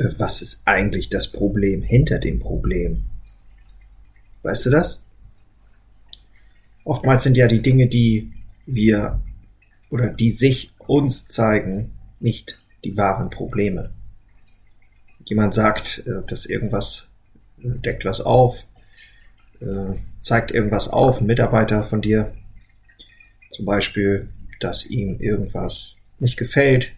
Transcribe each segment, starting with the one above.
äh, was ist eigentlich das Problem hinter dem Problem? Weißt du das? Oftmals sind ja die Dinge, die wir oder die sich uns zeigen, nicht die wahren Probleme. Jemand sagt, äh, dass irgendwas äh, deckt was auf, zeigt irgendwas auf, ein Mitarbeiter von dir, zum Beispiel, dass ihm irgendwas nicht gefällt,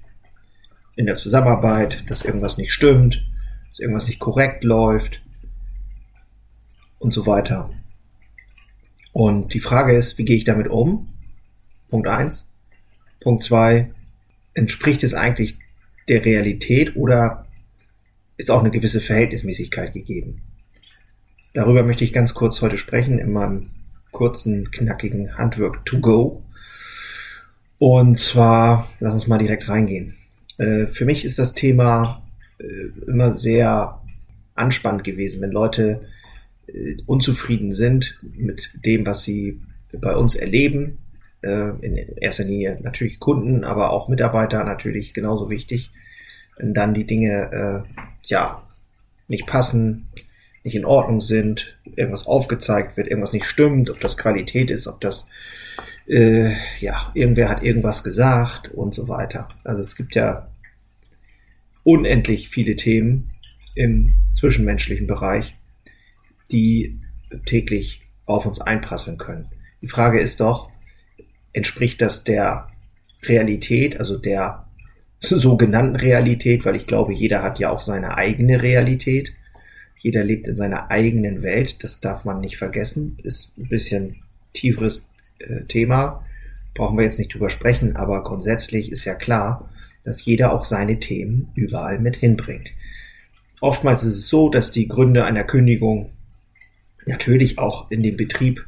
in der Zusammenarbeit, dass irgendwas nicht stimmt, dass irgendwas nicht korrekt läuft und so weiter. Und die Frage ist, wie gehe ich damit um? Punkt eins. Punkt zwei, entspricht es eigentlich der Realität oder ist auch eine gewisse Verhältnismäßigkeit gegeben? Darüber möchte ich ganz kurz heute sprechen in meinem kurzen, knackigen Handwork to go. Und zwar, lass uns mal direkt reingehen. Äh, für mich ist das Thema äh, immer sehr anspannend gewesen, wenn Leute äh, unzufrieden sind mit dem, was sie bei uns erleben. in erster Linie natürlich Kunden, aber auch Mitarbeiter natürlich genauso wichtig. Wenn dann die Dinge ja nicht passen, nicht in Ordnung sind, irgendwas aufgezeigt wird, irgendwas nicht stimmt, ob das Qualität ist, ob das äh, ja, irgendwer hat irgendwas gesagt und so weiter. Also es gibt ja unendlich viele Themen im zwischenmenschlichen Bereich, die täglich auf uns einprasseln können. Die Frage ist doch, entspricht das der Realität, also der sogenannten Realität, weil ich glaube, jeder hat ja auch seine eigene Realität. Jeder lebt in seiner eigenen Welt, das darf man nicht vergessen, ist ein bisschen tieferes äh, Thema, brauchen wir jetzt nicht drüber sprechen, aber grundsätzlich ist ja klar, dass jeder auch seine Themen überall mit hinbringt. Oftmals ist es so, dass die Gründe einer Kündigung natürlich auch in dem Betrieb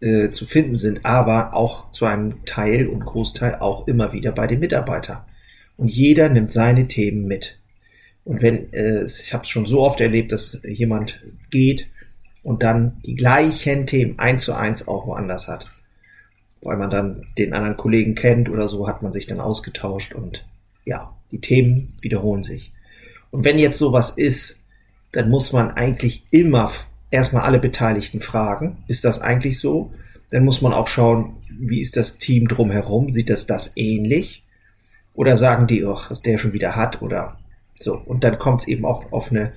äh, zu finden sind, aber auch zu einem Teil und Großteil auch immer wieder bei den Mitarbeitern. Und jeder nimmt seine Themen mit. Und wenn, äh, ich habe es schon so oft erlebt, dass jemand geht und dann die gleichen Themen eins zu eins auch woanders hat. Weil man dann den anderen Kollegen kennt oder so, hat man sich dann ausgetauscht und ja, die Themen wiederholen sich. Und wenn jetzt sowas ist, dann muss man eigentlich immer erstmal alle Beteiligten fragen, ist das eigentlich so? Dann muss man auch schauen, wie ist das Team drumherum? Sieht das das ähnlich? Oder sagen die, oh, was der schon wieder hat oder so. Und dann kommt es eben auch auf eine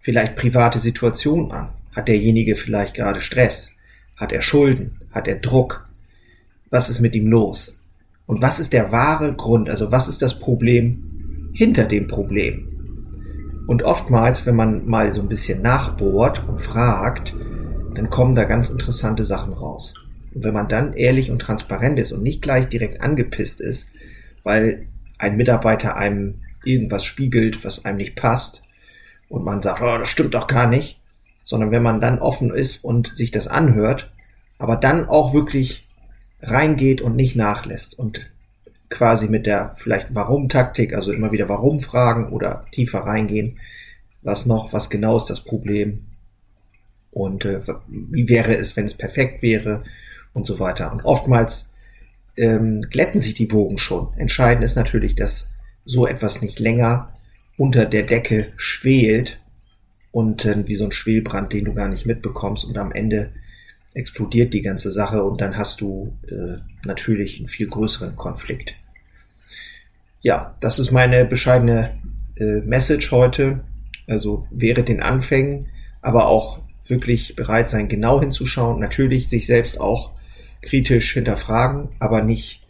vielleicht private Situation an. Hat derjenige vielleicht gerade Stress? Hat er Schulden? Hat er Druck? Was ist mit ihm los? Und was ist der wahre Grund? Also was ist das Problem hinter dem Problem? Und oftmals, wenn man mal so ein bisschen nachbohrt und fragt, dann kommen da ganz interessante Sachen raus. Und wenn man dann ehrlich und transparent ist und nicht gleich direkt angepisst ist, weil ein Mitarbeiter einem irgendwas spiegelt, was einem nicht passt, und man sagt, oh, das stimmt doch gar nicht, sondern wenn man dann offen ist und sich das anhört, aber dann auch wirklich reingeht und nicht nachlässt und quasi mit der vielleicht Warum-Taktik, also immer wieder Warum fragen oder tiefer reingehen, was noch, was genau ist das Problem und äh, wie wäre es, wenn es perfekt wäre und so weiter. Und oftmals ähm, glätten sich die Wogen schon. Entscheidend ist natürlich, dass so etwas nicht länger unter der Decke schwelt und äh, wie so ein Schwelbrand, den du gar nicht mitbekommst und am Ende explodiert die ganze Sache und dann hast du äh, natürlich einen viel größeren Konflikt. Ja, das ist meine bescheidene äh, Message heute. Also wäre den Anfängen, aber auch wirklich bereit sein, genau hinzuschauen. Natürlich sich selbst auch kritisch hinterfragen, aber nicht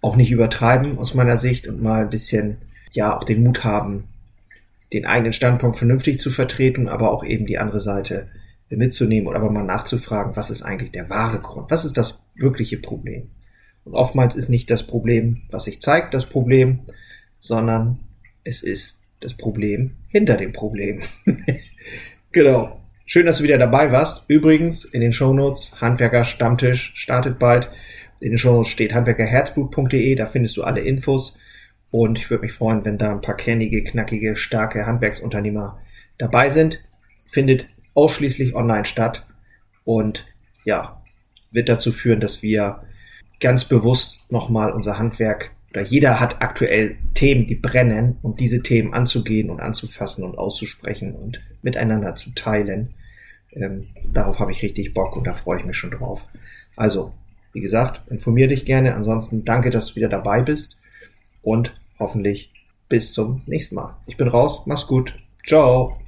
auch nicht übertreiben aus meiner Sicht und mal ein bisschen ja auch den Mut haben, den eigenen Standpunkt vernünftig zu vertreten, aber auch eben die andere Seite mitzunehmen oder aber mal nachzufragen, was ist eigentlich der wahre Grund? Was ist das wirkliche Problem? Und oftmals ist nicht das Problem, was sich zeigt, das Problem, sondern es ist das Problem hinter dem Problem. genau. Schön, dass du wieder dabei warst. Übrigens, in den Shownotes, Handwerker Stammtisch startet bald. In den Shownotes steht handwerkerherzblut.de, da findest du alle Infos. Und ich würde mich freuen, wenn da ein paar kernige, knackige, starke Handwerksunternehmer dabei sind. Findet ausschließlich online statt und ja, wird dazu führen, dass wir ganz bewusst nochmal unser Handwerk oder jeder hat aktuell Themen, die brennen und diese Themen anzugehen und anzufassen und auszusprechen und miteinander zu teilen. Ähm, darauf habe ich richtig Bock und da freue ich mich schon drauf. Also, wie gesagt, informier dich gerne. Ansonsten danke, dass du wieder dabei bist und hoffentlich bis zum nächsten Mal. Ich bin raus, mach's gut. Ciao.